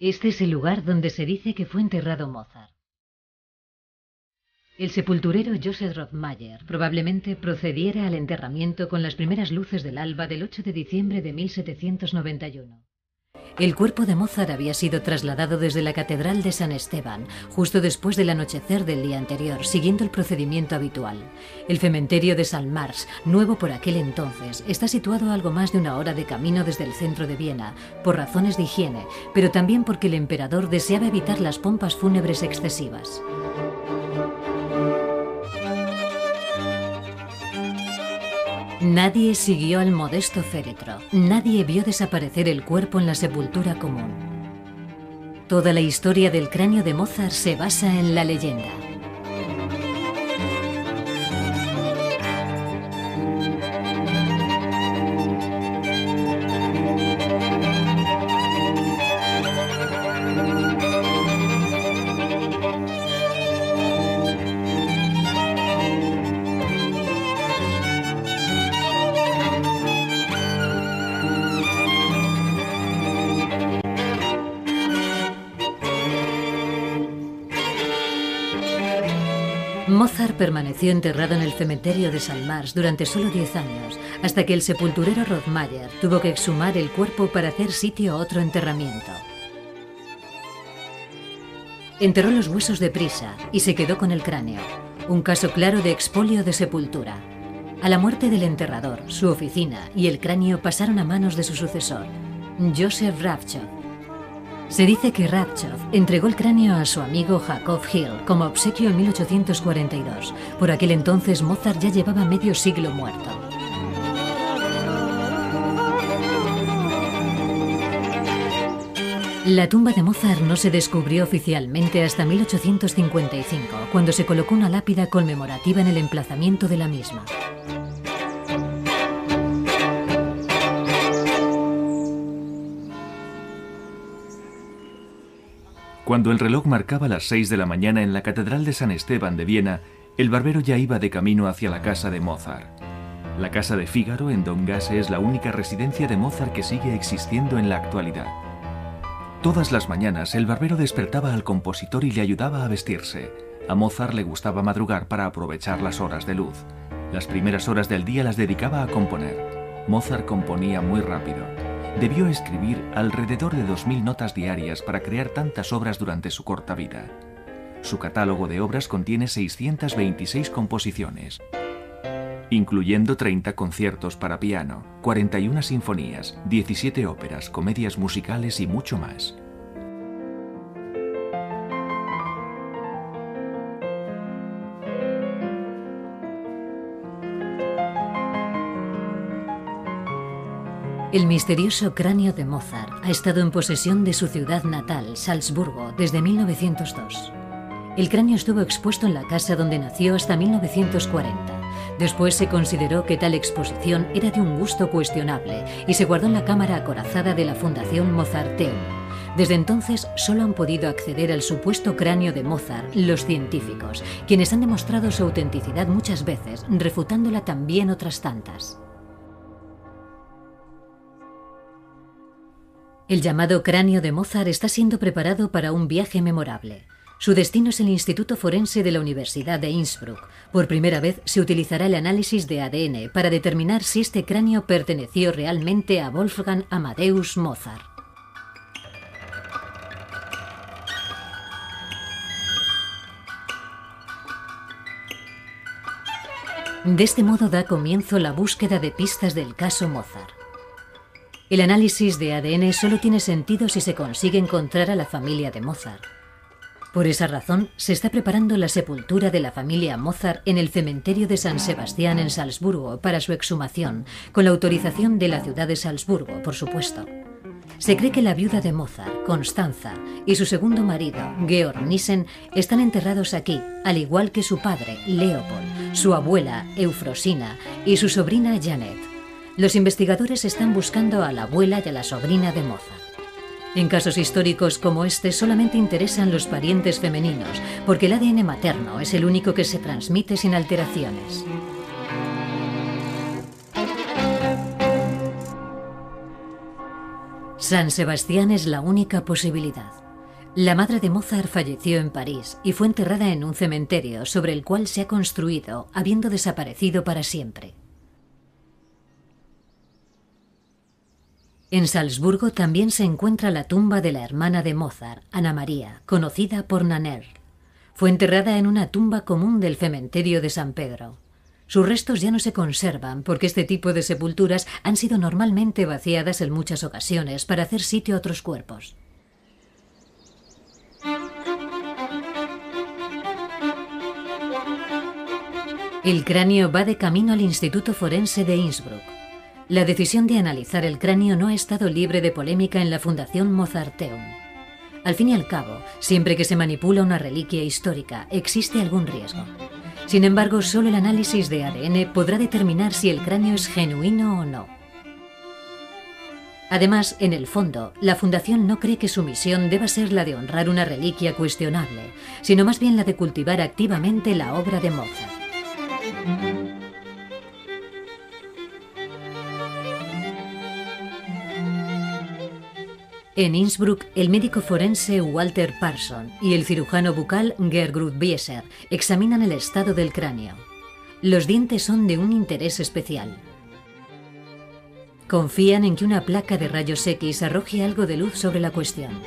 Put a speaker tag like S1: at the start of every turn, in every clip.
S1: Este es el lugar donde se dice que fue enterrado Mozart. El sepulturero Joseph Rothmayer probablemente procediera al enterramiento con las primeras luces del alba del 8 de diciembre de 1791. El cuerpo de Mozart había sido trasladado desde la Catedral de San Esteban, justo después del anochecer del día anterior, siguiendo el procedimiento habitual. El cementerio de San Mars, nuevo por aquel entonces, está situado a algo más de una hora de camino desde el centro de Viena, por razones de higiene, pero también porque el emperador deseaba evitar las pompas fúnebres excesivas. Nadie siguió al modesto féretro, nadie vio desaparecer el cuerpo en la sepultura común. Toda la historia del cráneo de Mozart se basa en la leyenda. Permaneció enterrado en el cementerio de San Mars durante solo 10 años, hasta que el sepulturero Rothmayer tuvo que exhumar el cuerpo para hacer sitio a otro enterramiento. Enterró los huesos deprisa y se quedó con el cráneo, un caso claro de expolio de sepultura. A la muerte del enterrador, su oficina y el cráneo pasaron a manos de su sucesor, Joseph Ravchov. Se dice que Radchov entregó el cráneo a su amigo Jacob Hill como obsequio en 1842. Por aquel entonces Mozart ya llevaba medio siglo muerto. La tumba de Mozart no se descubrió oficialmente hasta 1855, cuando se colocó una lápida conmemorativa en el emplazamiento de la misma.
S2: Cuando el reloj marcaba las seis de la mañana en la Catedral de San Esteban de Viena, el barbero ya iba de camino hacia la casa de Mozart. La casa de Fígaro en Dongasse es la única residencia de Mozart que sigue existiendo en la actualidad. Todas las mañanas el barbero despertaba al compositor y le ayudaba a vestirse. A Mozart le gustaba madrugar para aprovechar las horas de luz. Las primeras horas del día las dedicaba a componer. Mozart componía muy rápido debió escribir alrededor de 2.000 notas diarias para crear tantas obras durante su corta vida. Su catálogo de obras contiene 626 composiciones, incluyendo 30 conciertos para piano, 41 sinfonías, 17 óperas, comedias musicales y mucho más.
S1: El misterioso cráneo de Mozart ha estado en posesión de su ciudad natal, Salzburgo, desde 1902. El cráneo estuvo expuesto en la casa donde nació hasta 1940. Después se consideró que tal exposición era de un gusto cuestionable y se guardó en la cámara acorazada de la Fundación Mozarteum. Desde entonces solo han podido acceder al supuesto cráneo de Mozart los científicos, quienes han demostrado su autenticidad muchas veces, refutándola también otras tantas. El llamado cráneo de Mozart está siendo preparado para un viaje memorable. Su destino es el Instituto Forense de la Universidad de Innsbruck. Por primera vez se utilizará el análisis de ADN para determinar si este cráneo perteneció realmente a Wolfgang Amadeus Mozart. De este modo da comienzo la búsqueda de pistas del caso Mozart. El análisis de ADN solo tiene sentido si se consigue encontrar a la familia de Mozart. Por esa razón, se está preparando la sepultura de la familia Mozart en el cementerio de San Sebastián en Salzburgo para su exhumación, con la autorización de la ciudad de Salzburgo, por supuesto. Se cree que la viuda de Mozart, Constanza, y su segundo marido, Georg Nissen, están enterrados aquí, al igual que su padre, Leopold, su abuela, Eufrosina, y su sobrina Janet. Los investigadores están buscando a la abuela y a la sobrina de Mozart. En casos históricos como este solamente interesan los parientes femeninos, porque el ADN materno es el único que se transmite sin alteraciones. San Sebastián es la única posibilidad. La madre de Mozart falleció en París y fue enterrada en un cementerio sobre el cual se ha construido, habiendo desaparecido para siempre. En Salzburgo también se encuentra la tumba de la hermana de Mozart, Ana María, conocida por Nanner. Fue enterrada en una tumba común del cementerio de San Pedro. Sus restos ya no se conservan porque este tipo de sepulturas han sido normalmente vaciadas en muchas ocasiones para hacer sitio a otros cuerpos. El cráneo va de camino al Instituto Forense de Innsbruck. La decisión de analizar el cráneo no ha estado libre de polémica en la Fundación Mozarteum. Al fin y al cabo, siempre que se manipula una reliquia histórica, existe algún riesgo. Sin embargo, solo el análisis de ADN podrá determinar si el cráneo es genuino o no. Además, en el fondo, la Fundación no cree que su misión deba ser la de honrar una reliquia cuestionable, sino más bien la de cultivar activamente la obra de Mozart. En Innsbruck, el médico forense Walter Parson y el cirujano bucal Gertrud Bieser examinan el estado del cráneo. Los dientes son de un interés especial. Confían en que una placa de rayos X arroje algo de luz sobre la cuestión.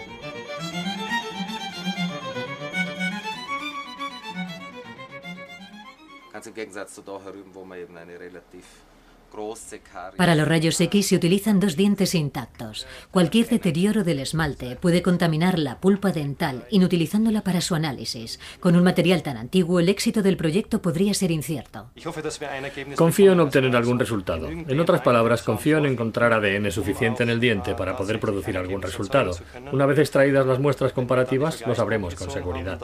S1: Para los rayos X se utilizan dos dientes intactos. Cualquier deterioro del esmalte puede contaminar la pulpa dental, inutilizándola para su análisis. Con un material tan antiguo, el éxito del proyecto podría ser incierto.
S3: Confío en obtener algún resultado. En otras palabras, confío en encontrar ADN suficiente en el diente para poder producir algún resultado. Una vez extraídas las muestras comparativas, lo sabremos con seguridad.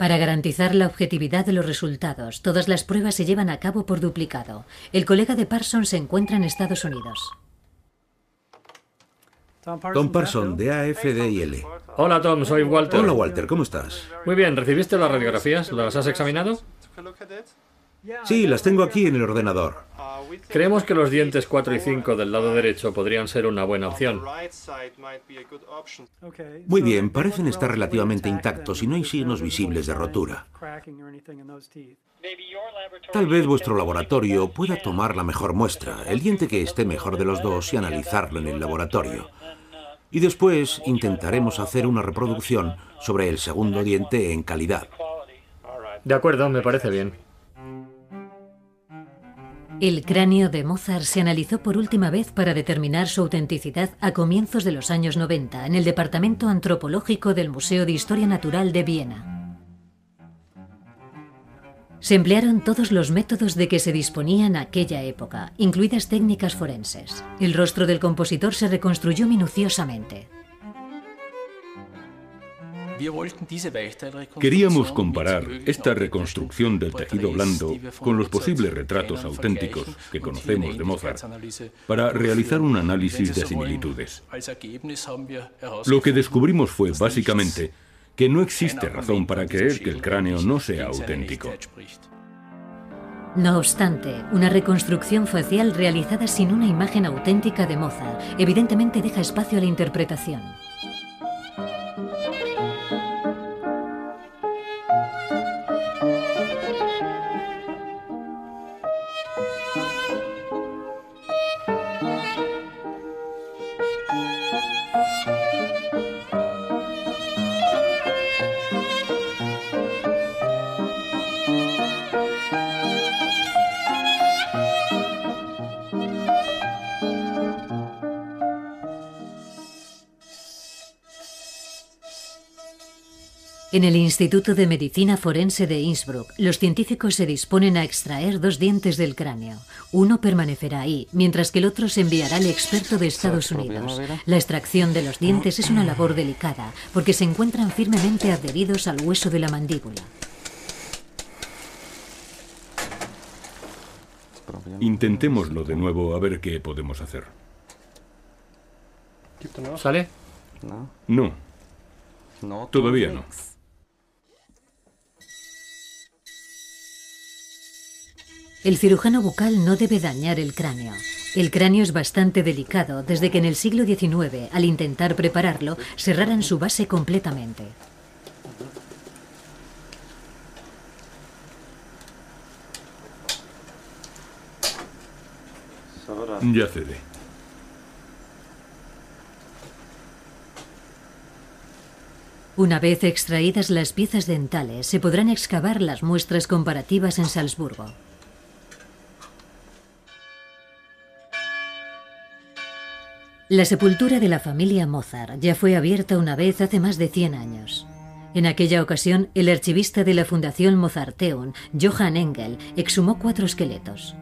S1: Para garantizar la objetividad de los resultados, todas las pruebas se llevan a cabo por duplicado. El colega de Parsons se encuentra en Estados Unidos.
S4: Tom Parson, de AFDIL.
S3: Hola Tom, soy Walter.
S4: Hola Walter, ¿cómo estás?
S3: Muy bien, ¿recibiste las radiografías? ¿Las has examinado?
S4: Sí, las tengo aquí en el ordenador.
S3: Creemos que los dientes 4 y 5 del lado derecho podrían ser una buena opción.
S4: Muy bien, parecen estar relativamente intactos y no hay signos visibles de rotura. Tal vez vuestro laboratorio pueda tomar la mejor muestra, el diente que esté mejor de los dos y analizarlo en el laboratorio. Y después intentaremos hacer una reproducción sobre el segundo diente en calidad.
S3: De acuerdo, me parece bien.
S1: El cráneo de Mozart se analizó por última vez para determinar su autenticidad a comienzos de los años 90 en el Departamento Antropológico del Museo de Historia Natural de Viena. Se emplearon todos los métodos de que se disponía en aquella época, incluidas técnicas forenses. El rostro del compositor se reconstruyó minuciosamente.
S5: Queríamos comparar esta reconstrucción del tejido blando con los posibles retratos auténticos que conocemos de Mozart para realizar un análisis de similitudes. Lo que descubrimos fue básicamente que no existe razón para creer que el cráneo no sea auténtico.
S1: No obstante, una reconstrucción facial realizada sin una imagen auténtica de Mozart evidentemente deja espacio a la interpretación. En el Instituto de Medicina Forense de Innsbruck, los científicos se disponen a extraer dos dientes del cráneo. Uno permanecerá ahí, mientras que el otro se enviará al experto de Estados Unidos. La extracción de los dientes es una labor delicada, porque se encuentran firmemente adheridos al hueso de la mandíbula.
S5: Intentémoslo de nuevo a ver qué podemos hacer.
S3: ¿Sale?
S5: No. Todavía no.
S1: El cirujano bucal no debe dañar el cráneo. El cráneo es bastante delicado desde que en el siglo XIX, al intentar prepararlo, cerraran su base completamente.
S5: Ya cede.
S1: Una vez extraídas las piezas dentales, se podrán excavar las muestras comparativas en Salzburgo. La sepultura de la familia Mozart ya fue abierta una vez hace más de 100 años. En aquella ocasión, el archivista de la Fundación Mozarteum, Johann Engel, exhumó cuatro esqueletos.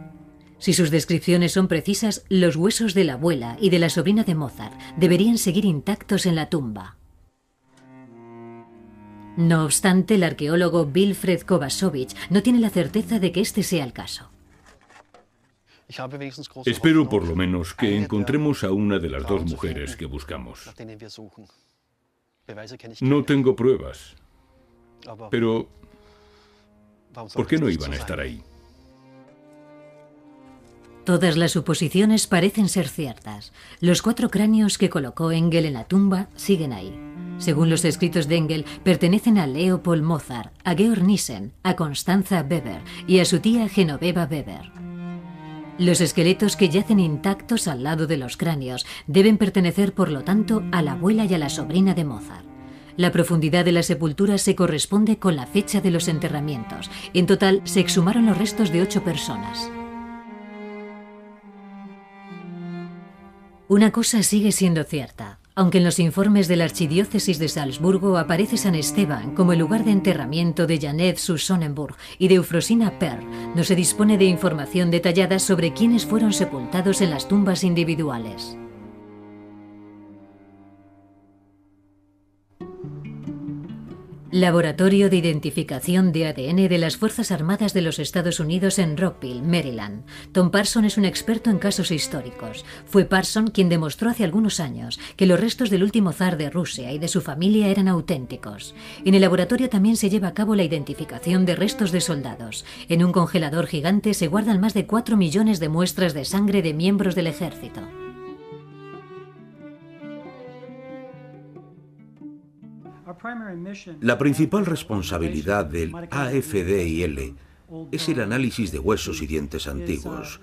S1: Si sus descripciones son precisas, los huesos de la abuela y de la sobrina de Mozart deberían seguir intactos en la tumba. No obstante, el arqueólogo Wilfred Kovacevic no tiene la certeza de que este sea el caso.
S5: Espero por lo menos que encontremos a una de las dos mujeres que buscamos. No tengo pruebas, pero ¿por qué no iban a estar ahí?
S1: Todas las suposiciones parecen ser ciertas. Los cuatro cráneos que colocó Engel en la tumba siguen ahí. Según los escritos de Engel, pertenecen a Leopold Mozart, a Georg Nissen, a Constanza Weber y a su tía Genoveva Weber. Los esqueletos que yacen intactos al lado de los cráneos deben pertenecer, por lo tanto, a la abuela y a la sobrina de Mozart. La profundidad de la sepultura se corresponde con la fecha de los enterramientos. En total, se exhumaron los restos de ocho personas. Una cosa sigue siendo cierta. Aunque en los informes de la Archidiócesis de Salzburgo aparece San Esteban como el lugar de enterramiento de Janet zu Sonnenburg y de Eufrosina Per, no se dispone de información detallada sobre quiénes fueron sepultados en las tumbas individuales. Laboratorio de Identificación de ADN de las Fuerzas Armadas de los Estados Unidos en Rockville, Maryland. Tom Parson es un experto en casos históricos. Fue Parson quien demostró hace algunos años que los restos del último zar de Rusia y de su familia eran auténticos. En el laboratorio también se lleva a cabo la identificación de restos de soldados. En un congelador gigante se guardan más de 4 millones de muestras de sangre de miembros del ejército.
S4: La principal responsabilidad del AFDIL es el análisis de huesos y dientes antiguos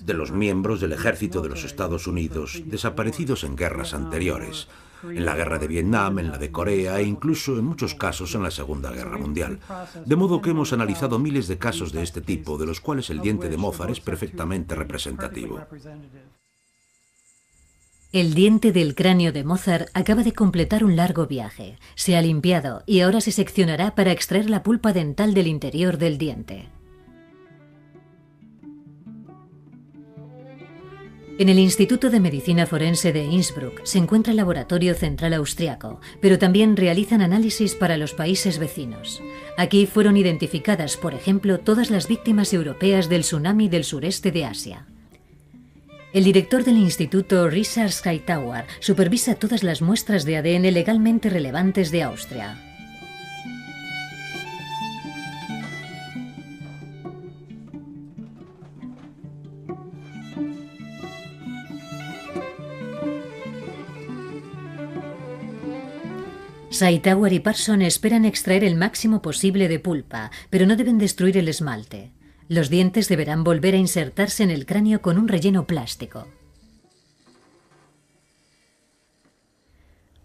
S4: de los miembros del ejército de los Estados Unidos desaparecidos en guerras anteriores, en la guerra de Vietnam, en la de Corea e incluso en muchos casos en la Segunda Guerra Mundial. De modo que hemos analizado miles de casos de este tipo, de los cuales el diente de Mozart es perfectamente representativo.
S1: El diente del cráneo de Mozart acaba de completar un largo viaje. Se ha limpiado y ahora se seccionará para extraer la pulpa dental del interior del diente. En el Instituto de Medicina Forense de Innsbruck se encuentra el Laboratorio Central Austriaco, pero también realizan análisis para los países vecinos. Aquí fueron identificadas, por ejemplo, todas las víctimas europeas del tsunami del sureste de Asia. El director del instituto, Richard Skytower, supervisa todas las muestras de ADN legalmente relevantes de Austria. Skytower y Parson esperan extraer el máximo posible de pulpa, pero no deben destruir el esmalte. Los dientes deberán volver a insertarse en el cráneo con un relleno plástico.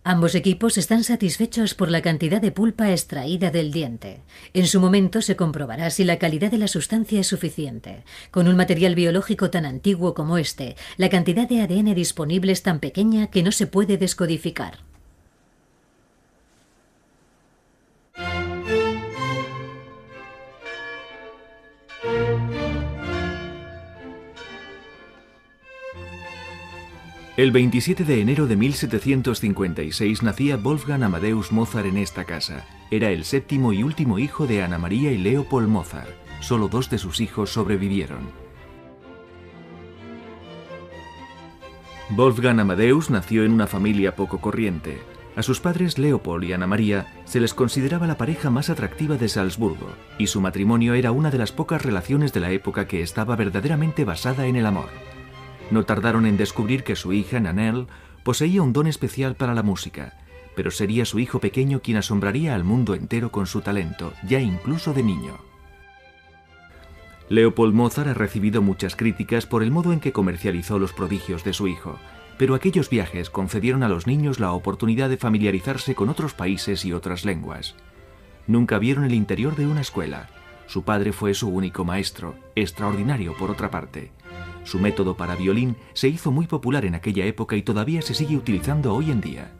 S1: Ambos equipos están satisfechos por la cantidad de pulpa extraída del diente. En su momento se comprobará si la calidad de la sustancia es suficiente. Con un material biológico tan antiguo como este, la cantidad de ADN disponible es tan pequeña que no se puede descodificar.
S2: El 27 de enero de 1756 nacía Wolfgang Amadeus Mozart en esta casa. Era el séptimo y último hijo de Ana María y Leopold Mozart. Solo dos de sus hijos sobrevivieron. Wolfgang Amadeus nació en una familia poco corriente. A sus padres Leopold y Ana María se les consideraba la pareja más atractiva de Salzburgo, y su matrimonio era una de las pocas relaciones de la época que estaba verdaderamente basada en el amor. No tardaron en descubrir que su hija, Nanelle, poseía un don especial para la música, pero sería su hijo pequeño quien asombraría al mundo entero con su talento, ya incluso de niño. Leopold Mozart ha recibido muchas críticas por el modo en que comercializó los prodigios de su hijo, pero aquellos viajes concedieron a los niños la oportunidad de familiarizarse con otros países y otras lenguas. Nunca vieron el interior de una escuela. Su padre fue su único maestro, extraordinario por otra parte. Su método para violín se hizo muy popular en aquella época y todavía se sigue utilizando hoy en día.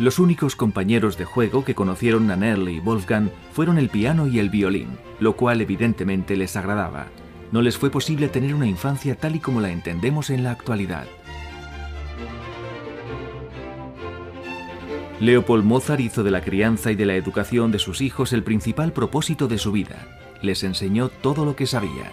S2: Los únicos compañeros de juego que conocieron Nannerl y Wolfgang fueron el piano y el violín, lo cual evidentemente les agradaba. No les fue posible tener una infancia tal y como la entendemos en la actualidad. Leopold Mozart hizo de la crianza y de la educación de sus hijos el principal propósito de su vida. Les enseñó todo lo que sabía.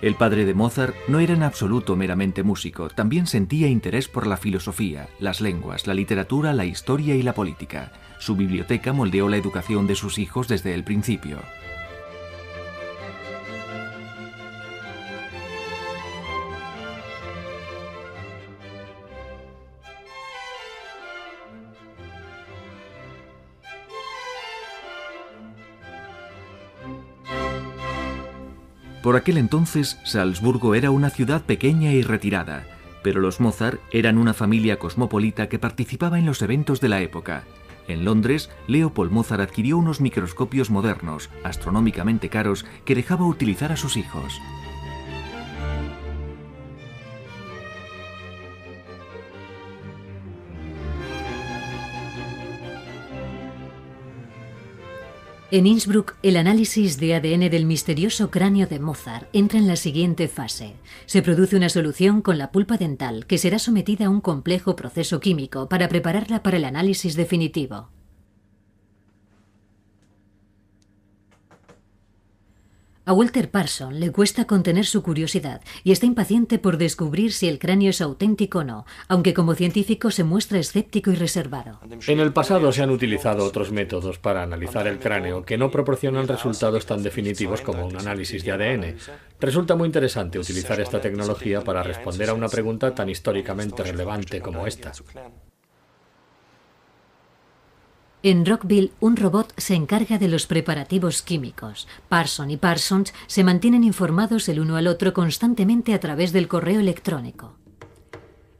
S2: El padre de Mozart no era en absoluto meramente músico, también sentía interés por la filosofía, las lenguas, la literatura, la historia y la política. Su biblioteca moldeó la educación de sus hijos desde el principio. Por aquel entonces, Salzburgo era una ciudad pequeña y retirada, pero los Mozart eran una familia cosmopolita que participaba en los eventos de la época. En Londres, Leopold Mozart adquirió unos microscopios modernos, astronómicamente caros, que dejaba utilizar a sus hijos.
S1: En Innsbruck, el análisis de ADN del misterioso cráneo de Mozart entra en la siguiente fase. Se produce una solución con la pulpa dental que será sometida a un complejo proceso químico para prepararla para el análisis definitivo. A Walter Parson le cuesta contener su curiosidad y está impaciente por descubrir si el cráneo es auténtico o no, aunque como científico se muestra escéptico y reservado.
S3: En el pasado se han utilizado otros métodos para analizar el cráneo que no proporcionan resultados tan definitivos como un análisis de ADN. Resulta muy interesante utilizar esta tecnología para responder a una pregunta tan históricamente relevante como esta.
S1: En Rockville, un robot se encarga de los preparativos químicos. Parson y Parsons se mantienen informados el uno al otro constantemente a través del correo electrónico.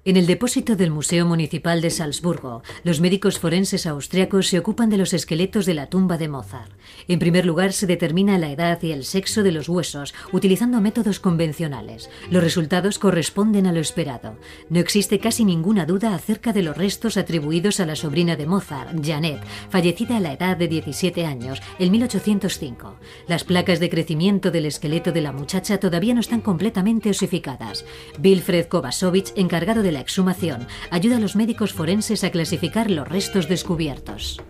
S1: En el depósito del Museo Municipal de Salzburgo, los médicos forenses austriacos se ocupan de los esqueletos de la tumba de Mozart. En primer lugar, se determina la edad y el sexo de los huesos utilizando métodos convencionales. Los resultados corresponden a lo esperado. No existe casi ninguna duda acerca de los restos atribuidos a la sobrina de Mozart, Janet, fallecida a la edad de 17 años, en 1805. Las placas de crecimiento del esqueleto de la muchacha todavía no están completamente osificadas. Wilfred Kovacevic, encargado de la exhumación ayuda a los médicos forenses a clasificar los restos descubiertos.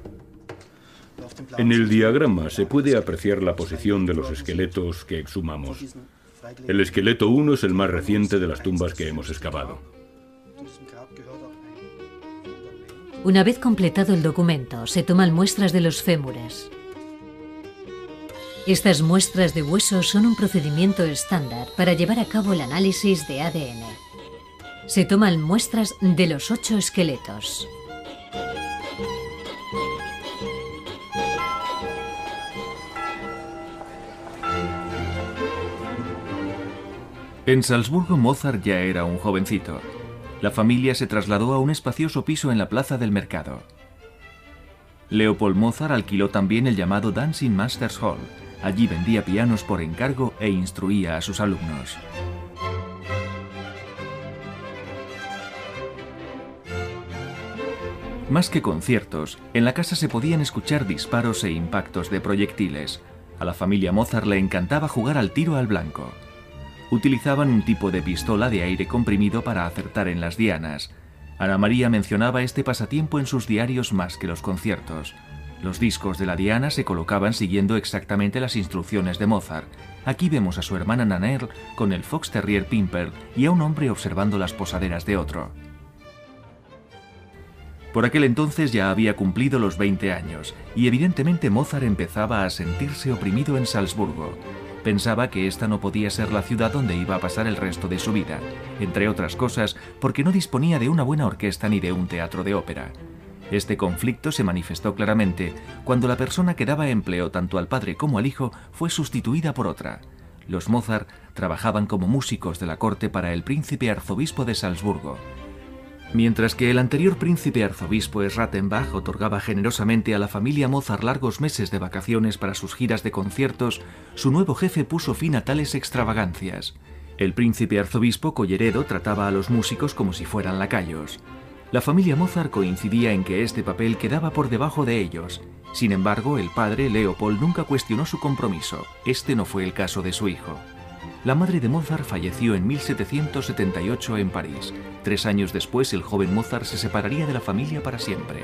S5: En el diagrama se puede apreciar la posición de los esqueletos que exhumamos. El esqueleto 1 es el más reciente de las tumbas que hemos excavado.
S1: Una vez completado el documento, se toman muestras de los fémures. Estas muestras de huesos son un procedimiento estándar para llevar a cabo el análisis de ADN. Se toman muestras de los ocho esqueletos.
S2: En Salzburgo Mozart ya era un jovencito. La familia se trasladó a un espacioso piso en la plaza del mercado. Leopold Mozart alquiló también el llamado Dancing Masters Hall. Allí vendía pianos por encargo e instruía a sus alumnos. Más que conciertos, en la casa se podían escuchar disparos e impactos de proyectiles. A la familia Mozart le encantaba jugar al tiro al blanco. Utilizaban un tipo de pistola de aire comprimido para acertar en las dianas. Ana María mencionaba este pasatiempo en sus diarios más que los conciertos. Los discos de la diana se colocaban siguiendo exactamente las instrucciones de Mozart. Aquí vemos a su hermana Naner con el Fox Terrier Pimper y a un hombre observando las posaderas de otro. Por aquel entonces ya había cumplido los 20 años y evidentemente Mozart empezaba a sentirse oprimido en Salzburgo. Pensaba que esta no podía ser la ciudad donde iba a pasar el resto de su vida, entre otras cosas porque no disponía de una buena orquesta ni de un teatro de ópera. Este conflicto se manifestó claramente cuando la persona que daba empleo tanto al padre como al hijo fue sustituida por otra. Los Mozart trabajaban como músicos de la corte para el príncipe arzobispo de Salzburgo. Mientras que el anterior príncipe arzobispo Rattenbach otorgaba generosamente a la familia Mozart largos meses de vacaciones para sus giras de conciertos, su nuevo jefe puso fin a tales extravagancias. El príncipe arzobispo Colleredo trataba a los músicos como si fueran lacayos. La familia Mozart coincidía en que este papel quedaba por debajo de ellos. Sin embargo, el padre, Leopold, nunca cuestionó su compromiso. Este no fue el caso de su hijo. La madre de Mozart falleció en 1778 en París. Tres años después, el joven Mozart se separaría de la familia para siempre.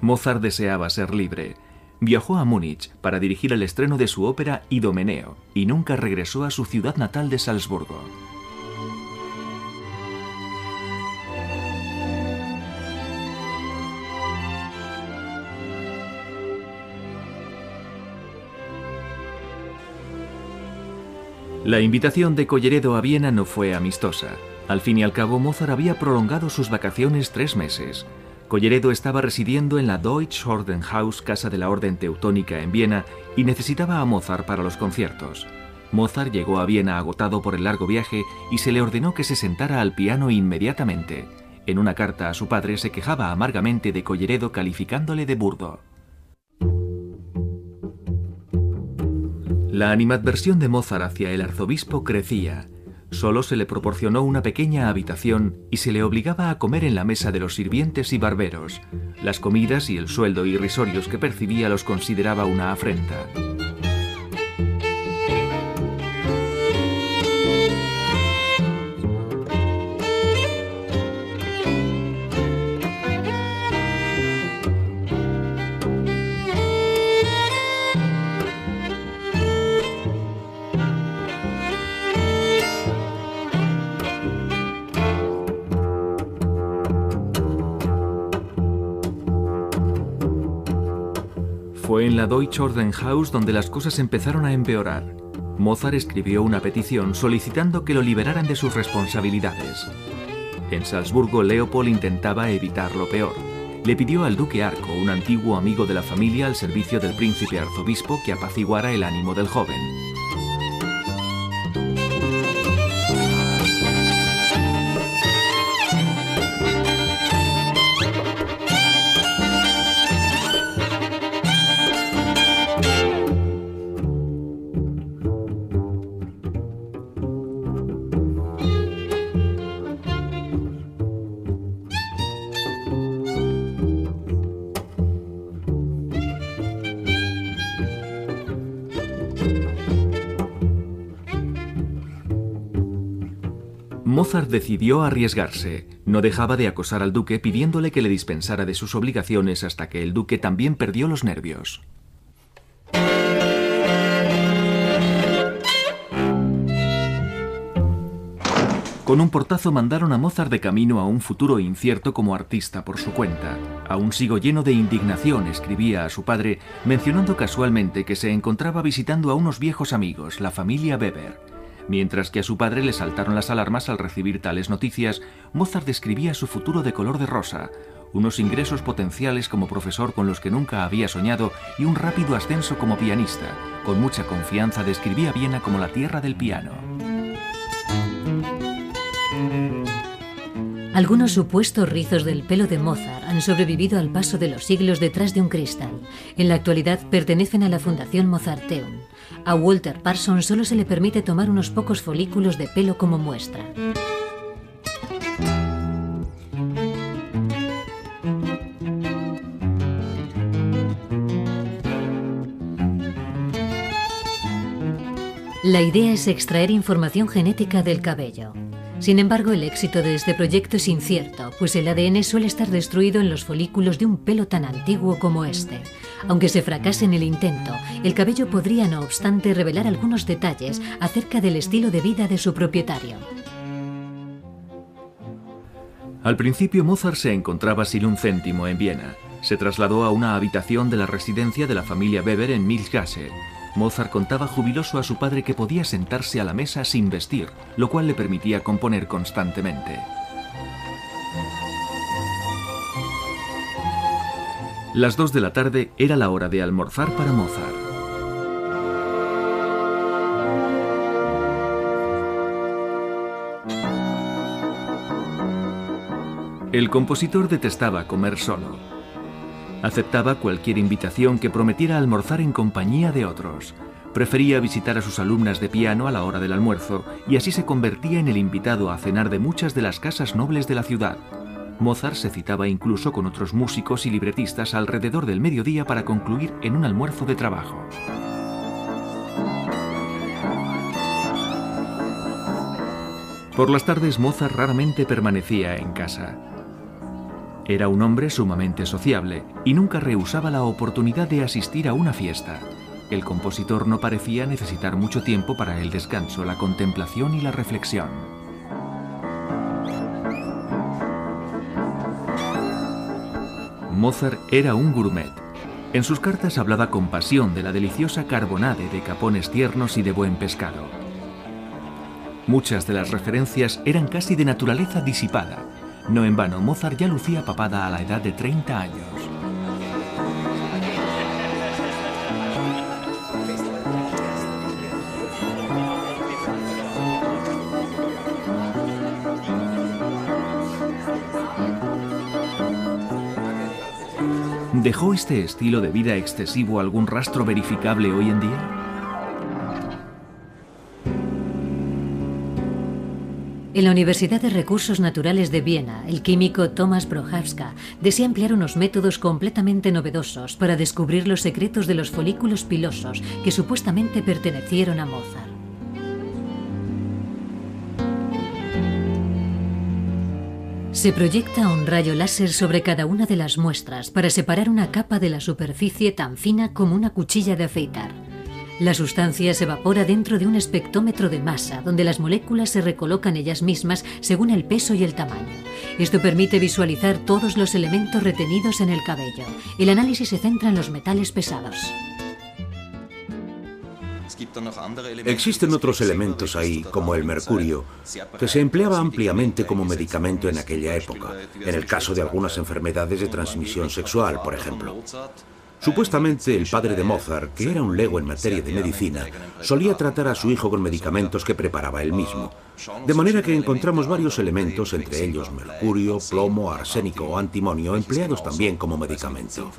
S2: Mozart deseaba ser libre. Viajó a Múnich para dirigir el estreno de su ópera Idomeneo y nunca regresó a su ciudad natal de Salzburgo. La invitación de Colleredo a Viena no fue amistosa. Al fin y al cabo, Mozart había prolongado sus vacaciones tres meses. Colleredo estaba residiendo en la Deutsche Ordenhaus, casa de la Orden Teutónica en Viena, y necesitaba a Mozart para los conciertos. Mozart llegó a Viena agotado por el largo viaje y se le ordenó que se sentara al piano inmediatamente. En una carta a su padre se quejaba amargamente de Colleredo calificándole de burdo. La animadversión de Mozart hacia el arzobispo crecía. Solo se le proporcionó una pequeña habitación y se le obligaba a comer en la mesa de los sirvientes y barberos. Las comidas y el sueldo irrisorios que percibía los consideraba una afrenta. La Deutsche donde las cosas empezaron a empeorar. Mozart escribió una petición solicitando que lo liberaran de sus responsabilidades. En Salzburgo, Leopold intentaba evitar lo peor. Le pidió al duque Arco, un antiguo amigo de la familia al servicio del príncipe arzobispo, que apaciguara el ánimo del joven. Mozart decidió arriesgarse. No dejaba de acosar al duque pidiéndole que le dispensara de sus obligaciones hasta que el duque también perdió los nervios. Con un portazo mandaron a Mozart de camino a un futuro incierto como artista por su cuenta. Aún sigo lleno de indignación, escribía a su padre, mencionando casualmente que se encontraba visitando a unos viejos amigos, la familia Weber. Mientras que a su padre le saltaron las alarmas al recibir tales noticias, Mozart describía su futuro de color de rosa, unos ingresos potenciales como profesor con los que nunca había soñado y un rápido ascenso como pianista. Con mucha confianza describía Viena como la tierra del piano.
S1: Algunos supuestos rizos del pelo de Mozart han sobrevivido al paso de los siglos detrás de un cristal. En la actualidad pertenecen a la Fundación Mozarteum. A Walter Parsons solo se le permite tomar unos pocos folículos de pelo como muestra. La idea es extraer información genética del cabello. Sin embargo, el éxito de este proyecto es incierto, pues el ADN suele estar destruido en los folículos de un pelo tan antiguo como este. Aunque se fracase en el intento, el cabello podría, no obstante, revelar algunos detalles acerca del estilo de vida de su propietario.
S2: Al principio Mozart se encontraba sin un céntimo en Viena. Se trasladó a una habitación de la residencia de la familia Weber en Milchgasse. Mozart contaba jubiloso a su padre que podía sentarse a la mesa sin vestir, lo cual le permitía componer constantemente. Las dos de la tarde era la hora de almorzar para Mozart. El compositor detestaba comer solo. Aceptaba cualquier invitación que prometiera almorzar en compañía de otros. Prefería visitar a sus alumnas de piano a la hora del almuerzo y así se convertía en el invitado a cenar de muchas de las casas nobles de la ciudad. Mozart se citaba incluso con otros músicos y libretistas alrededor del mediodía para concluir en un almuerzo de trabajo. Por las tardes Mozart raramente permanecía en casa. Era un hombre sumamente sociable y nunca rehusaba la oportunidad de asistir a una fiesta. El compositor no parecía necesitar mucho tiempo para el descanso, la contemplación y la reflexión. Mozart era un gourmet. En sus cartas hablaba con pasión de la deliciosa carbonade de capones tiernos y de buen pescado. Muchas de las referencias eran casi de naturaleza disipada. No en vano, Mozart ya lucía papada a la edad de 30 años. ¿Dejó este estilo de vida excesivo algún rastro verificable hoy en día?
S1: En la Universidad de Recursos Naturales de Viena, el químico Thomas Prochowska desea emplear unos métodos completamente novedosos para descubrir los secretos de los folículos pilosos que supuestamente pertenecieron a Mozart. Se proyecta un rayo láser sobre cada una de las muestras para separar una capa de la superficie tan fina como una cuchilla de afeitar. La sustancia se evapora dentro de un espectrómetro de masa, donde las moléculas se recolocan ellas mismas según el peso y el tamaño. Esto permite visualizar todos los elementos retenidos en el cabello. El análisis se centra en los metales pesados.
S4: Existen otros elementos ahí, como el mercurio, que se empleaba ampliamente como medicamento en aquella época, en el caso de algunas enfermedades de transmisión sexual, por ejemplo. Supuestamente el padre de Mozart, que era un lego en materia de medicina, solía tratar a su hijo con medicamentos que preparaba él mismo. De manera que encontramos varios elementos, entre ellos mercurio, plomo, arsénico o antimonio, empleados también como medicamento.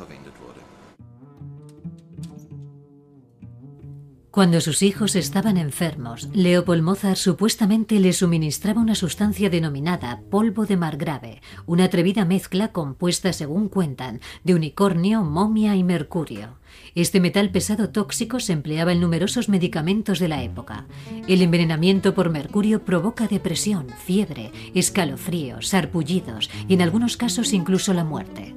S1: Cuando sus hijos estaban enfermos, Leopold Mozart supuestamente les suministraba una sustancia denominada polvo de margrave, una atrevida mezcla compuesta, según cuentan, de unicornio, momia y mercurio. Este metal pesado tóxico se empleaba en numerosos medicamentos de la época. El envenenamiento por mercurio provoca depresión, fiebre, escalofríos, sarpullidos y en algunos casos incluso la muerte.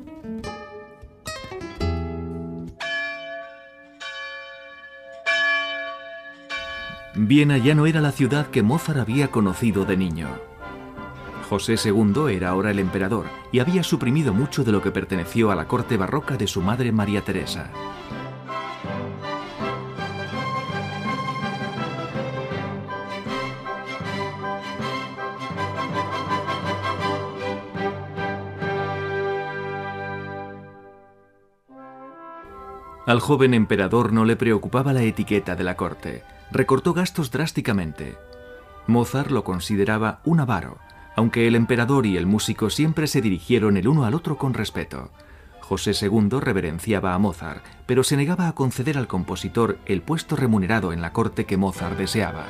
S2: Viena ya no era la ciudad que Mozart había conocido de niño. José II era ahora el emperador y había suprimido mucho de lo que perteneció a la corte barroca de su madre María Teresa. Al joven emperador no le preocupaba la etiqueta de la corte recortó gastos drásticamente. Mozart lo consideraba un avaro, aunque el emperador y el músico siempre se dirigieron el uno al otro con respeto. José II reverenciaba a Mozart, pero se negaba a conceder al compositor el puesto remunerado en la corte que Mozart deseaba.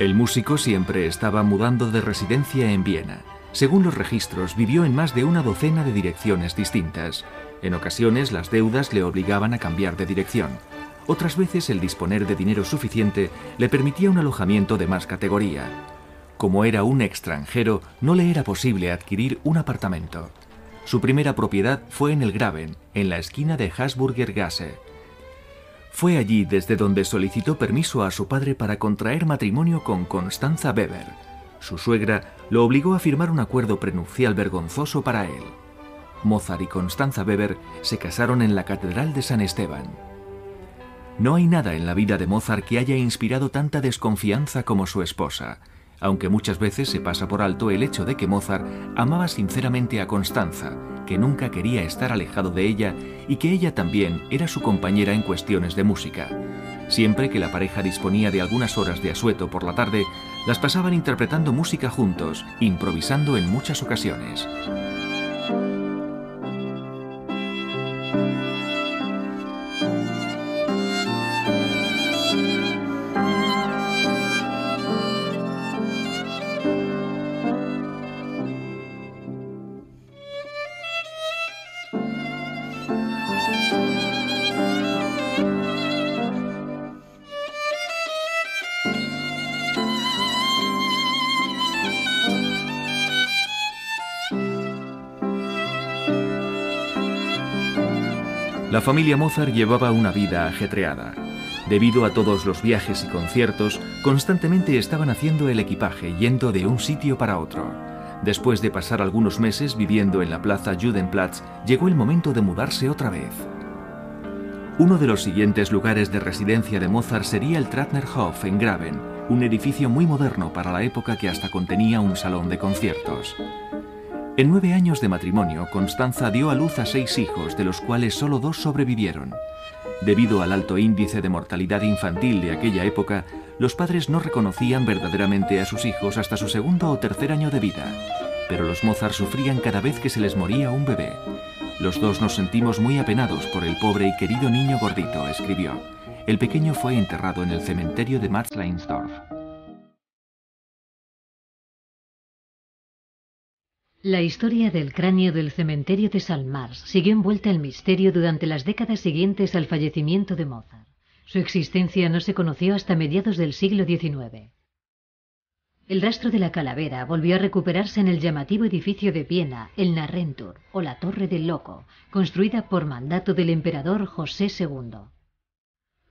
S2: El músico siempre estaba mudando de residencia en Viena. Según los registros, vivió en más de una docena de direcciones distintas. En ocasiones las deudas le obligaban a cambiar de dirección. Otras veces el disponer de dinero suficiente le permitía un alojamiento de más categoría. Como era un extranjero, no le era posible adquirir un apartamento. Su primera propiedad fue en el Graben, en la esquina de Hasburger Gasse. Fue allí desde donde solicitó permiso a su padre para contraer matrimonio con Constanza Weber. Su suegra lo obligó a firmar un acuerdo prenupcial vergonzoso para él. Mozart y Constanza Weber se casaron en la Catedral de San Esteban. No hay nada en la vida de Mozart que haya inspirado tanta desconfianza como su esposa, aunque muchas veces se pasa por alto el hecho de que Mozart amaba sinceramente a Constanza, que nunca quería estar alejado de ella y que ella también era su compañera en cuestiones de música. Siempre que la pareja disponía de algunas horas de asueto por la tarde, las pasaban interpretando música juntos, improvisando en muchas ocasiones. La familia Mozart llevaba una vida ajetreada. Debido a todos los viajes y conciertos, constantemente estaban haciendo el equipaje yendo de un sitio para otro. Después de pasar algunos meses viviendo en la plaza Judenplatz, llegó el momento de mudarse otra vez. Uno de los siguientes lugares de residencia de Mozart sería el Trattnerhof en Graben, un edificio muy moderno para la época que hasta contenía un salón de conciertos. En nueve años de matrimonio, Constanza dio a luz a seis hijos, de los cuales solo dos sobrevivieron. Debido al alto índice de mortalidad infantil de aquella época, los padres no reconocían verdaderamente a sus hijos hasta su segundo o tercer año de vida. Pero los Mozart sufrían cada vez que se les moría un bebé. Los dos nos sentimos muy apenados por el pobre y querido niño gordito, escribió. El pequeño fue enterrado en el cementerio de Matzleinsdorf.
S1: La historia del cráneo del cementerio de Salmars siguió envuelta en misterio durante las décadas siguientes al fallecimiento de Mozart. Su existencia no se conoció hasta mediados del siglo XIX. El rastro de la calavera volvió a recuperarse en el llamativo edificio de Viena, el Narrentur, o la Torre del Loco, construida por mandato del emperador José II.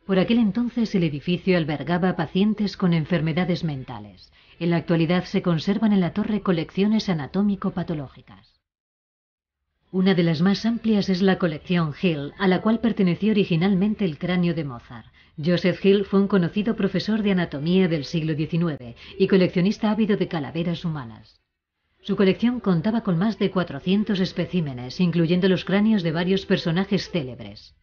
S1: Por aquel entonces el edificio albergaba pacientes con enfermedades mentales. En la actualidad se conservan en la torre colecciones anatómico-patológicas. Una de las más amplias es la colección Hill, a la cual perteneció originalmente el cráneo de Mozart. Joseph Hill fue un conocido profesor de anatomía del siglo XIX y coleccionista ávido de calaveras humanas. Su colección contaba con más de 400 especímenes, incluyendo los cráneos de varios personajes célebres.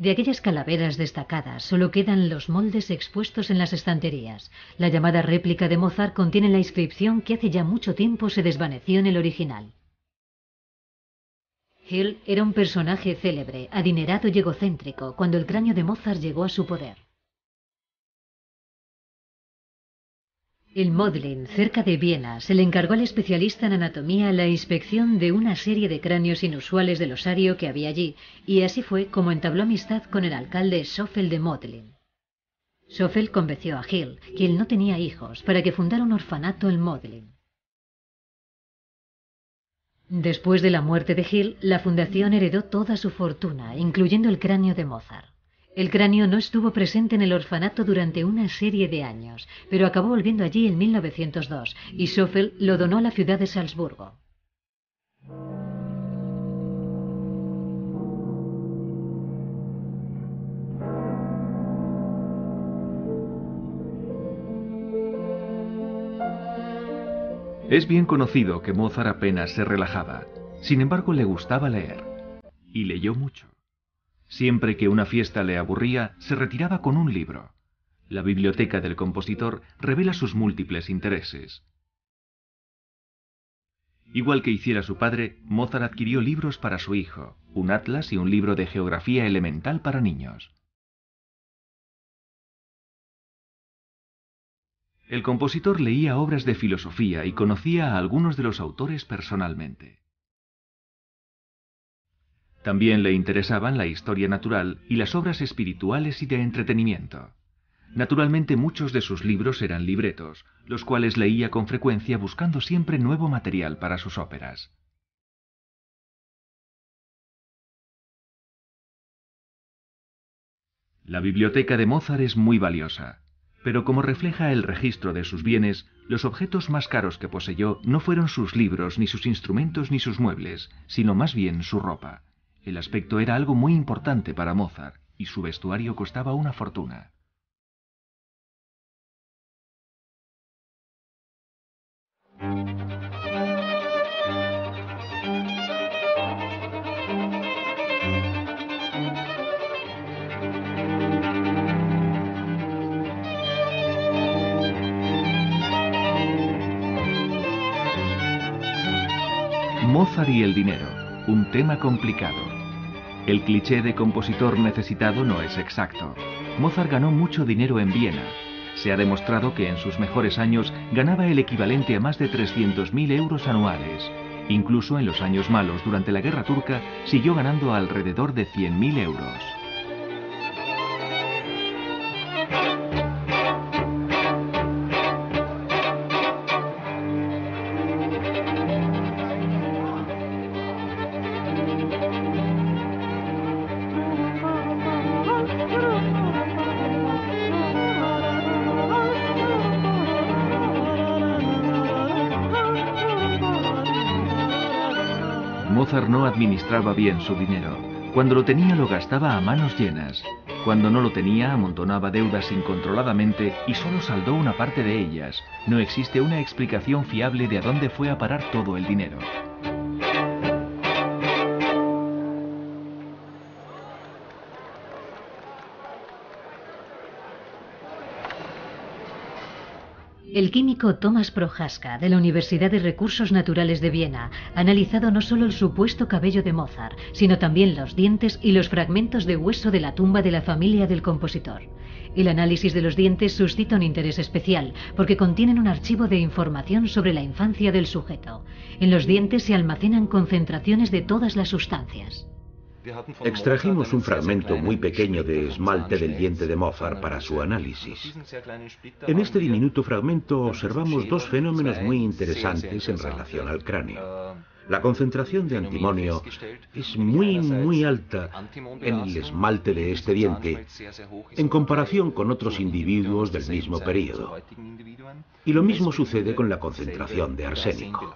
S1: De aquellas calaveras destacadas solo quedan los moldes expuestos en las estanterías. La llamada réplica de Mozart contiene la inscripción que hace ya mucho tiempo se desvaneció en el original. Hill era un personaje célebre, adinerado y egocéntrico cuando el cráneo de Mozart llegó a su poder. En Modlin, cerca de Viena, se le encargó al especialista en anatomía la inspección de una serie de cráneos inusuales del osario que había allí, y así fue como entabló amistad con el alcalde Schoffel de Modlin. Schoffel convenció a Hill, quien no tenía hijos, para que fundara un orfanato en Modlin. Después de la muerte de Hill, la fundación heredó toda su fortuna, incluyendo el cráneo de Mozart. El cráneo no estuvo presente en el orfanato durante una serie de años, pero acabó volviendo allí en 1902 y Schoffel lo donó a la ciudad de Salzburgo.
S2: Es bien conocido que Mozart apenas se relajaba. Sin embargo, le gustaba leer. Y leyó mucho. Siempre que una fiesta le aburría, se retiraba con un libro. La biblioteca del compositor revela sus múltiples intereses. Igual que hiciera su padre, Mozart adquirió libros para su hijo, un atlas y un libro de geografía elemental para niños. El compositor leía obras de filosofía y conocía a algunos de los autores personalmente. También le interesaban la historia natural y las obras espirituales y de entretenimiento. Naturalmente muchos de sus libros eran libretos, los cuales leía con frecuencia buscando siempre nuevo material para sus óperas. La biblioteca de Mozart es muy valiosa, pero como refleja el registro de sus bienes, los objetos más caros que poseyó no fueron sus libros, ni sus instrumentos, ni sus muebles, sino más bien su ropa. El aspecto era algo muy importante para Mozart, y su vestuario costaba una fortuna. Mozart y el dinero, un tema complicado. El cliché de compositor necesitado no es exacto. Mozart ganó mucho dinero en Viena. Se ha demostrado que en sus mejores años ganaba el equivalente a más de 300.000 euros anuales. Incluso en los años malos durante la guerra turca siguió ganando alrededor de 100.000 euros. No administraba bien su dinero. Cuando lo tenía lo gastaba a manos llenas. Cuando no lo tenía amontonaba deudas incontroladamente y solo saldó una parte de ellas. No existe una explicación fiable de a dónde fue a parar todo el dinero.
S1: El químico Thomas Prohaska, de la Universidad de Recursos Naturales de Viena, ha analizado no solo el supuesto cabello de Mozart, sino también los dientes y los fragmentos de hueso de la tumba de la familia del compositor. El análisis de los dientes suscita un interés especial porque contienen un archivo de información sobre la infancia del sujeto. En los dientes se almacenan concentraciones de todas las sustancias.
S4: Extrajimos un fragmento muy pequeño de esmalte del diente de Mozart para su análisis. En este diminuto fragmento observamos dos fenómenos muy interesantes en relación al cráneo. La concentración de antimonio es muy, muy alta en el esmalte de este diente en comparación con otros individuos del mismo periodo. Y lo mismo sucede con la concentración de arsénico.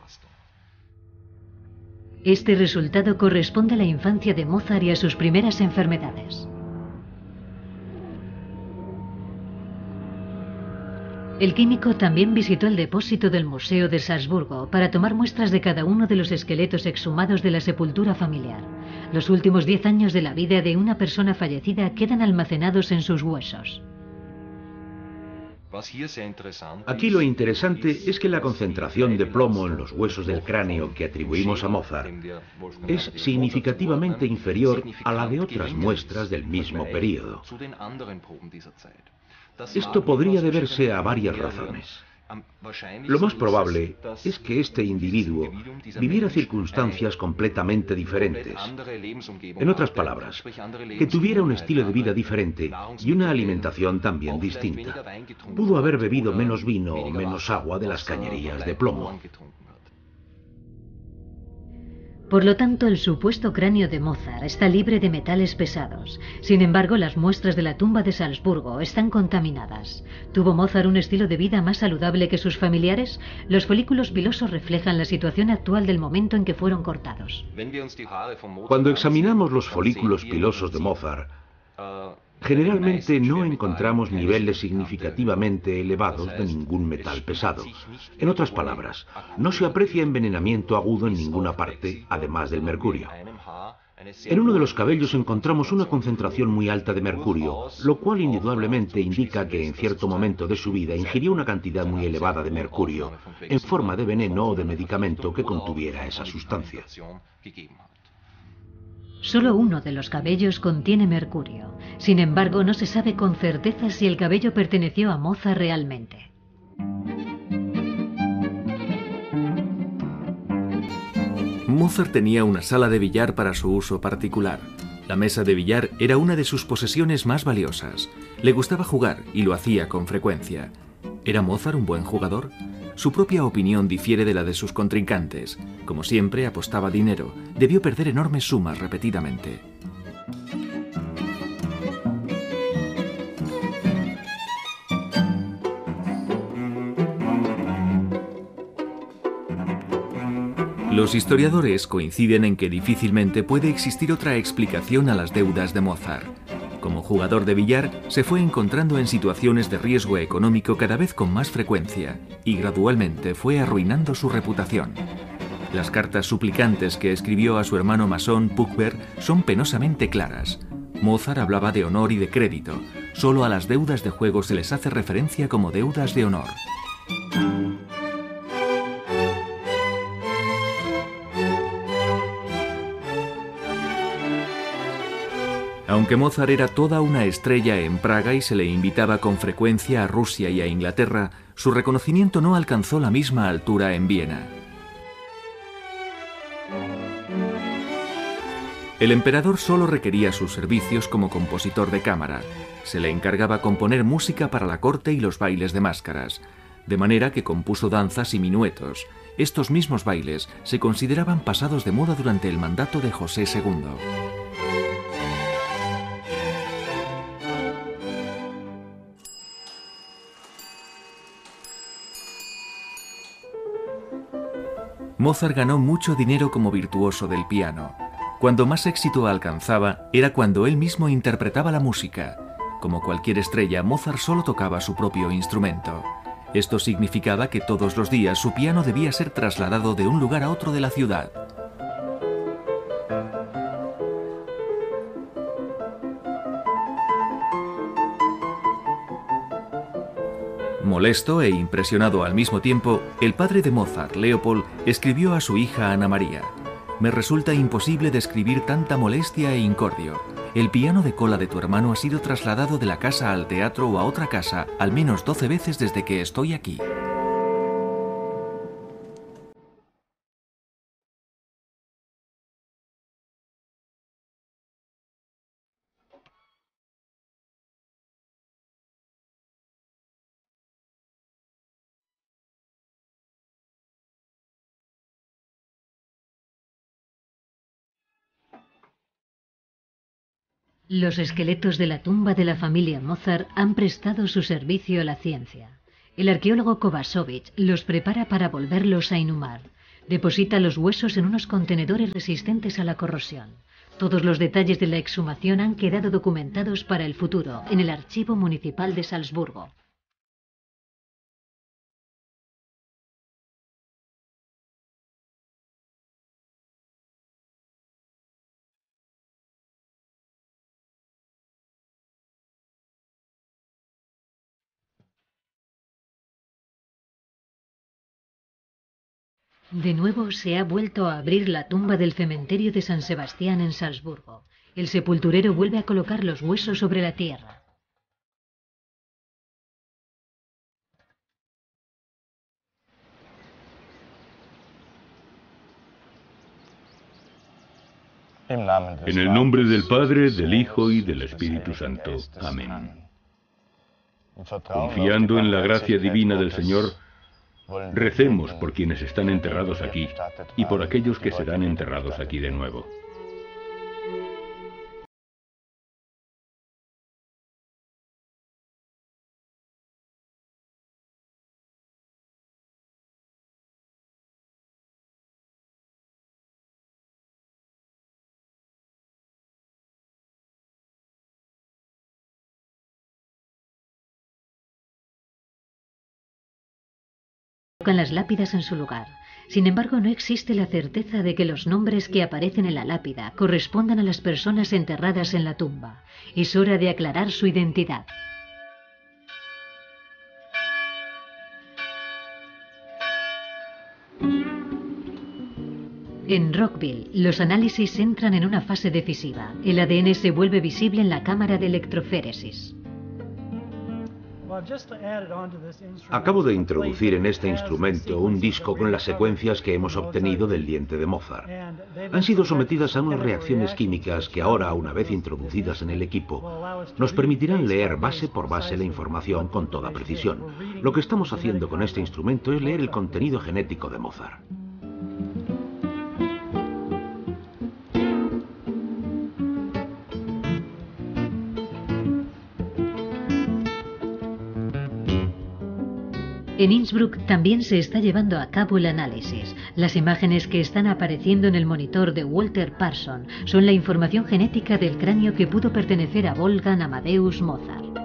S1: Este resultado corresponde a la infancia de Mozart y a sus primeras enfermedades. El químico también visitó el depósito del Museo de Salzburgo para tomar muestras de cada uno de los esqueletos exhumados de la sepultura familiar. Los últimos diez años de la vida de una persona fallecida quedan almacenados en sus huesos.
S4: Aquí lo interesante es que la concentración de plomo en los huesos del cráneo que atribuimos a Mozart es significativamente inferior a la de otras muestras del mismo periodo. Esto podría deberse a varias razones. Lo más probable es que este individuo viviera circunstancias completamente diferentes. En otras palabras, que tuviera un estilo de vida diferente y una alimentación también distinta. Pudo haber bebido menos vino o menos agua de las cañerías de plomo.
S1: Por lo tanto, el supuesto cráneo de Mozart está libre de metales pesados. Sin embargo, las muestras de la tumba de Salzburgo están contaminadas. ¿Tuvo Mozart un estilo de vida más saludable que sus familiares? Los folículos pilosos reflejan la situación actual del momento en que fueron cortados.
S4: Cuando examinamos los folículos pilosos de Mozart, Generalmente no encontramos niveles significativamente elevados de ningún metal pesado. En otras palabras, no se aprecia envenenamiento agudo en ninguna parte, además del mercurio. En uno de los cabellos encontramos una concentración muy alta de mercurio, lo cual indudablemente indica que en cierto momento de su vida ingirió una cantidad muy elevada de mercurio, en forma de veneno o de medicamento que contuviera esa sustancia.
S1: Solo uno de los cabellos contiene mercurio. Sin embargo, no se sabe con certeza si el cabello perteneció a Mozart realmente.
S2: Mozart tenía una sala de billar para su uso particular. La mesa de billar era una de sus posesiones más valiosas. Le gustaba jugar y lo hacía con frecuencia. ¿Era Mozart un buen jugador? Su propia opinión difiere de la de sus contrincantes. Como siempre, apostaba dinero. Debió perder enormes sumas repetidamente. Los historiadores coinciden en que difícilmente puede existir otra explicación a las deudas de Mozart. Como jugador de billar, se fue encontrando en situaciones de riesgo económico cada vez con más frecuencia y gradualmente fue arruinando su reputación. Las cartas suplicantes que escribió a su hermano masón Puckberg son penosamente claras. Mozart hablaba de honor y de crédito. Solo a las deudas de juego se les hace referencia como deudas de honor. Aunque Mozart era toda una estrella en Praga y se le invitaba con frecuencia a Rusia y a Inglaterra, su reconocimiento no alcanzó la misma altura en Viena. El emperador solo requería sus servicios como compositor de cámara. Se le encargaba componer música para la corte y los bailes de máscaras, de manera que compuso danzas y minuetos. Estos mismos bailes se consideraban pasados de moda durante el mandato de José II. Mozart ganó mucho dinero como virtuoso del piano. Cuando más éxito alcanzaba era cuando él mismo interpretaba la música. Como cualquier estrella, Mozart solo tocaba su propio instrumento. Esto significaba que todos los días su piano debía ser trasladado de un lugar a otro de la ciudad. Molesto e impresionado al mismo tiempo, el padre de Mozart, Leopold, escribió a su hija Ana María. Me resulta imposible describir tanta molestia e incordio. El piano de cola de tu hermano ha sido trasladado de la casa al teatro o a otra casa al menos 12 veces desde que estoy aquí.
S1: Los esqueletos de la tumba de la familia Mozart han prestado su servicio a la ciencia. El arqueólogo Kovacevic los prepara para volverlos a inhumar. Deposita los huesos en unos contenedores resistentes a la corrosión. Todos los detalles de la exhumación han quedado documentados para el futuro en el Archivo Municipal de Salzburgo. De nuevo se ha vuelto a abrir la tumba del cementerio de San Sebastián en Salzburgo. El sepulturero vuelve a colocar los huesos sobre la tierra.
S5: En el nombre del Padre, del Hijo y del Espíritu Santo. Amén. Confiando en la gracia divina del Señor, Recemos por quienes están enterrados aquí y por aquellos que serán enterrados aquí de nuevo.
S1: Colocan las lápidas en su lugar. Sin embargo, no existe la certeza de que los nombres que aparecen en la lápida correspondan a las personas enterradas en la tumba. Es hora de aclarar su identidad. En Rockville, los análisis entran en una fase decisiva. El ADN se vuelve visible en la cámara de electroféresis.
S4: Acabo de introducir en este instrumento un disco con las secuencias que hemos obtenido del diente de Mozart. Han sido sometidas a unas reacciones químicas que ahora, una vez introducidas en el equipo, nos permitirán leer base por base la información con toda precisión. Lo que estamos haciendo con este instrumento es leer el contenido genético de Mozart.
S1: En Innsbruck también se está llevando a cabo el análisis. Las imágenes que están apareciendo en el monitor de Walter Parson son la información genética del cráneo que pudo pertenecer a Wolfgang Amadeus Mozart.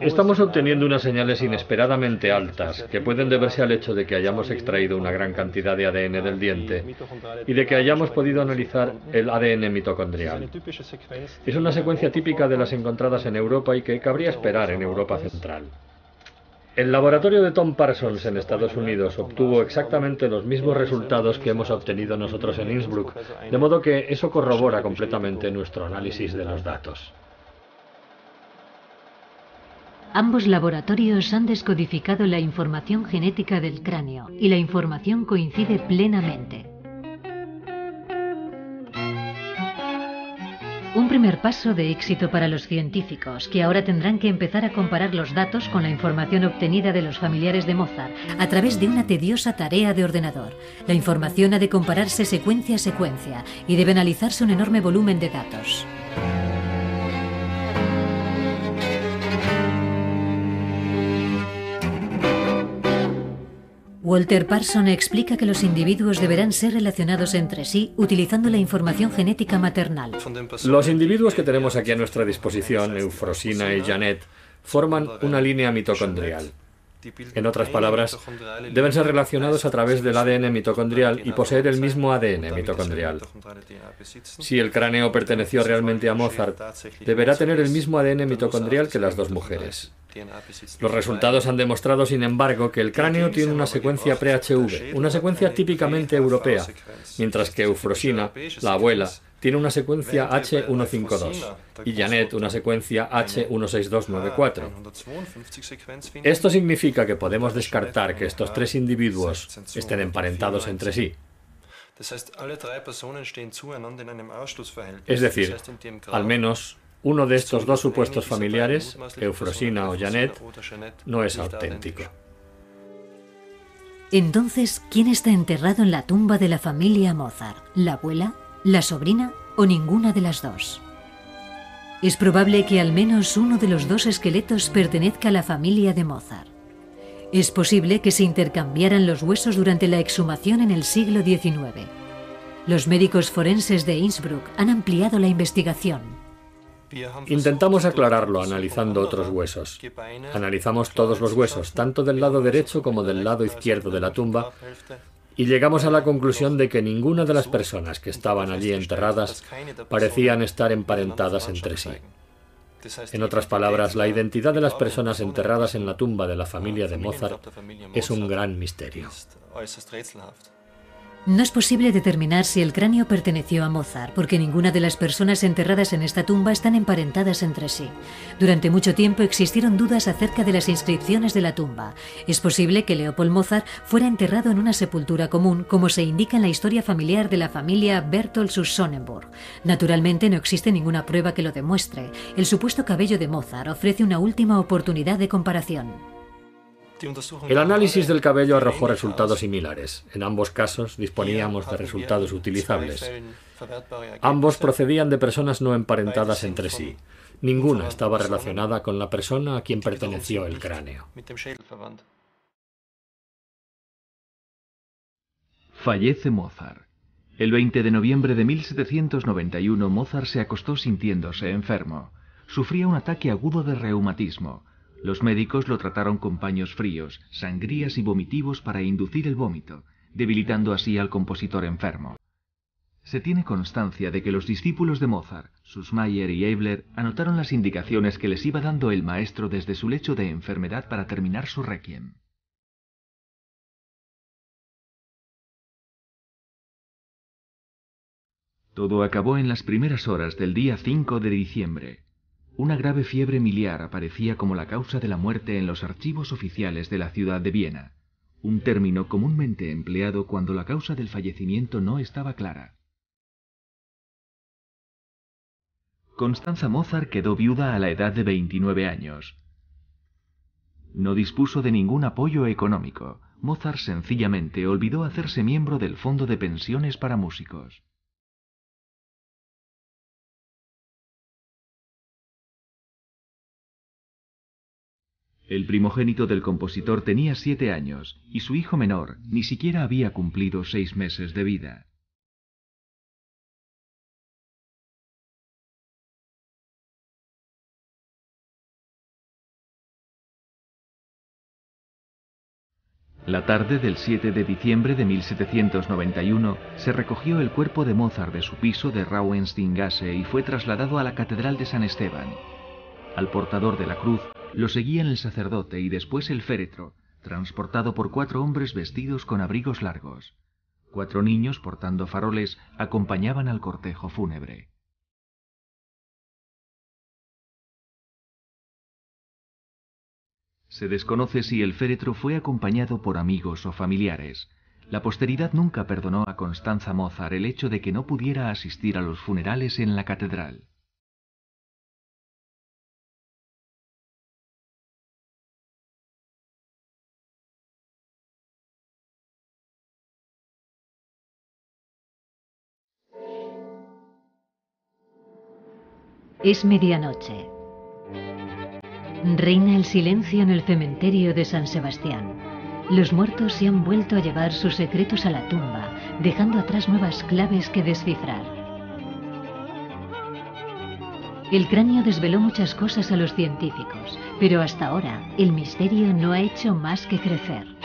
S3: Estamos obteniendo unas señales inesperadamente altas que pueden deberse al hecho de que hayamos extraído una gran cantidad de ADN del diente y de que hayamos podido analizar el ADN mitocondrial. Es una secuencia típica de las encontradas en Europa y que cabría esperar en Europa Central. El laboratorio de Tom Parsons en Estados Unidos obtuvo exactamente los mismos resultados que hemos obtenido nosotros en Innsbruck, de modo que eso corrobora completamente nuestro análisis de los datos.
S1: Ambos laboratorios han descodificado la información genética del cráneo y la información coincide plenamente. Un primer paso de éxito para los científicos, que ahora tendrán que empezar a comparar los datos con la información obtenida de los familiares de Mozart a través de una tediosa tarea de ordenador. La información ha de compararse secuencia a secuencia y debe analizarse un enorme volumen de datos. Walter Parson explica que los individuos deberán ser relacionados entre sí utilizando la información genética maternal.
S3: Los individuos que tenemos aquí a nuestra disposición, Eufrosina y Janet, forman una línea mitocondrial. En otras palabras, deben ser relacionados a través del ADN mitocondrial y poseer el mismo ADN mitocondrial. Si el cráneo perteneció realmente a Mozart, deberá tener el mismo ADN mitocondrial que las dos mujeres. Los resultados han demostrado, sin embargo, que el cráneo tiene una secuencia pre-HV, una secuencia típicamente europea, mientras que Eufrosina, la abuela, tiene una secuencia H152 y Janet una secuencia H16294. Esto significa que podemos descartar que estos tres individuos estén emparentados entre sí. Es decir, al menos uno de estos dos supuestos familiares, Eufrosina o Janet, no es auténtico.
S1: Entonces, ¿quién está enterrado en la tumba de la familia Mozart? ¿La abuela? ¿La sobrina? ¿O ninguna de las dos? Es probable que al menos uno de los dos esqueletos pertenezca a la familia de Mozart. Es posible que se intercambiaran los huesos durante la exhumación en el siglo XIX. Los médicos forenses de Innsbruck han ampliado la investigación.
S3: Intentamos aclararlo analizando otros huesos. Analizamos todos los huesos, tanto del lado derecho como del lado izquierdo de la tumba, y llegamos a la conclusión de que ninguna de las personas que estaban allí enterradas parecían estar emparentadas entre sí. En otras palabras, la identidad de las personas enterradas en la tumba de la familia de Mozart es un gran misterio.
S1: No es posible determinar si el cráneo perteneció a Mozart, porque ninguna de las personas enterradas en esta tumba están emparentadas entre sí. Durante mucho tiempo existieron dudas acerca de las inscripciones de la tumba. Es posible que Leopold Mozart fuera enterrado en una sepultura común, como se indica en la historia familiar de la familia Bertolt Sonnenburg. Naturalmente no existe ninguna prueba que lo demuestre. El supuesto cabello de Mozart ofrece una última oportunidad de comparación.
S3: El análisis del cabello arrojó resultados similares. En ambos casos disponíamos de resultados utilizables. Ambos procedían de personas no emparentadas entre sí. Ninguna estaba relacionada con la persona a quien perteneció el cráneo.
S2: Fallece Mozart. El 20 de noviembre de 1791 Mozart se acostó sintiéndose enfermo. Sufría un ataque agudo de reumatismo. Los médicos lo trataron con paños fríos, sangrías y vomitivos para inducir el vómito, debilitando así al compositor enfermo. Se tiene constancia de que los discípulos de Mozart, Sussmayer y Eibler, anotaron las indicaciones que les iba dando el maestro desde su lecho de enfermedad para terminar su requiem. Todo acabó en las primeras horas del día 5 de diciembre, una grave fiebre miliar aparecía como la causa de la muerte en los archivos oficiales de la ciudad de Viena, un término comúnmente empleado cuando la causa del fallecimiento no estaba clara. Constanza Mozart quedó viuda a la edad de 29 años. No dispuso de ningún apoyo económico. Mozart sencillamente olvidó hacerse miembro del Fondo de Pensiones para Músicos. El primogénito del compositor tenía siete años y su hijo menor ni siquiera había cumplido seis meses de vida. La tarde del 7 de diciembre de 1791 se recogió el cuerpo de Mozart de su piso de Rauenstein-Gasse y fue trasladado a la Catedral de San Esteban. Al portador de la cruz lo seguían el sacerdote y después el féretro, transportado por cuatro hombres vestidos con abrigos largos. Cuatro niños portando faroles acompañaban al cortejo fúnebre. Se desconoce si el féretro fue acompañado por amigos o familiares. La posteridad nunca perdonó a Constanza Mozart el hecho de que no pudiera asistir a los funerales en la catedral.
S1: Es medianoche. Reina el silencio en el cementerio de San Sebastián. Los muertos se han vuelto a llevar sus secretos a la tumba, dejando atrás nuevas claves que descifrar. El cráneo desveló muchas cosas a los científicos, pero hasta ahora el misterio no ha hecho más que crecer.